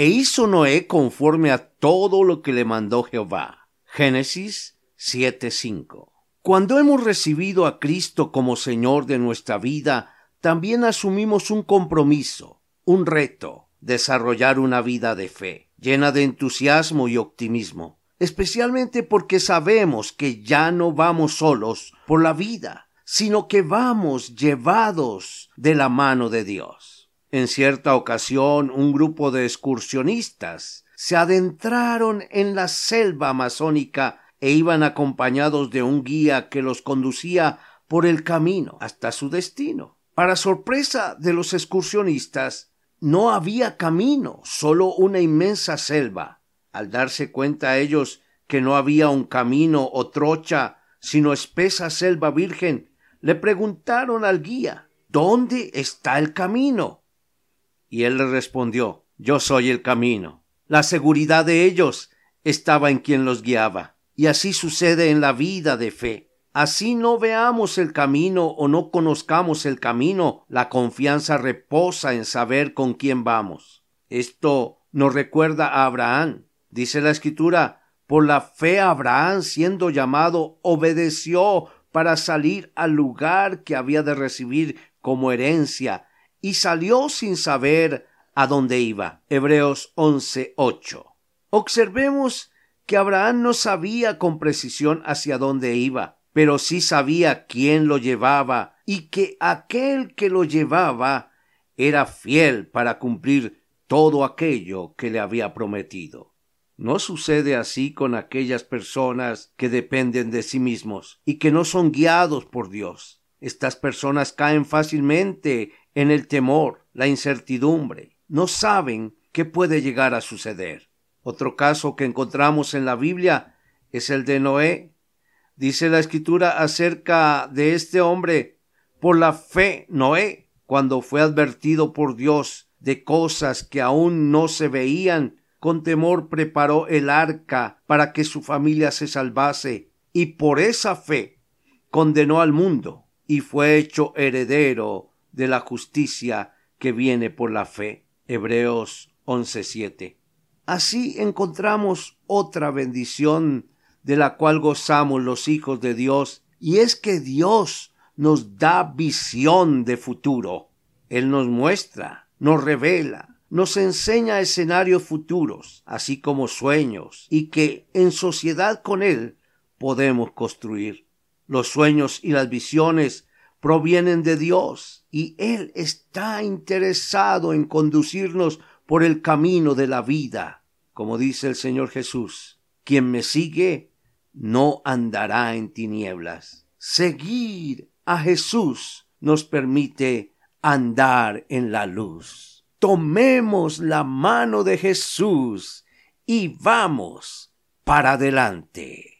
E hizo Noé conforme a todo lo que le mandó Jehová. Génesis 7:5. Cuando hemos recibido a Cristo como Señor de nuestra vida, también asumimos un compromiso, un reto, desarrollar una vida de fe, llena de entusiasmo y optimismo, especialmente porque sabemos que ya no vamos solos por la vida, sino que vamos llevados de la mano de Dios. En cierta ocasión un grupo de excursionistas se adentraron en la selva amazónica e iban acompañados de un guía que los conducía por el camino hasta su destino. Para sorpresa de los excursionistas, no había camino, solo una inmensa selva. Al darse cuenta ellos que no había un camino o trocha, sino espesa selva virgen, le preguntaron al guía ¿Dónde está el camino? Y él le respondió, Yo soy el camino. La seguridad de ellos estaba en quien los guiaba. Y así sucede en la vida de fe. Así no veamos el camino o no conozcamos el camino, la confianza reposa en saber con quién vamos. Esto nos recuerda a Abraham. Dice la escritura, por la fe Abraham, siendo llamado, obedeció para salir al lugar que había de recibir como herencia, y salió sin saber a dónde iba. Hebreos 11:8. Observemos que Abraham no sabía con precisión hacia dónde iba, pero sí sabía quién lo llevaba y que aquel que lo llevaba era fiel para cumplir todo aquello que le había prometido. ¿No sucede así con aquellas personas que dependen de sí mismos y que no son guiados por Dios? Estas personas caen fácilmente en el temor, la incertidumbre. No saben qué puede llegar a suceder. Otro caso que encontramos en la Biblia es el de Noé. Dice la escritura acerca de este hombre, por la fe Noé, cuando fue advertido por Dios de cosas que aún no se veían, con temor preparó el arca para que su familia se salvase, y por esa fe condenó al mundo y fue hecho heredero de la justicia que viene por la fe. Hebreos 11:7. Así encontramos otra bendición de la cual gozamos los hijos de Dios, y es que Dios nos da visión de futuro. Él nos muestra, nos revela, nos enseña escenarios futuros, así como sueños, y que en sociedad con Él podemos construir. Los sueños y las visiones provienen de Dios y Él está interesado en conducirnos por el camino de la vida. Como dice el Señor Jesús, quien me sigue no andará en tinieblas. Seguir a Jesús nos permite andar en la luz. Tomemos la mano de Jesús y vamos para adelante.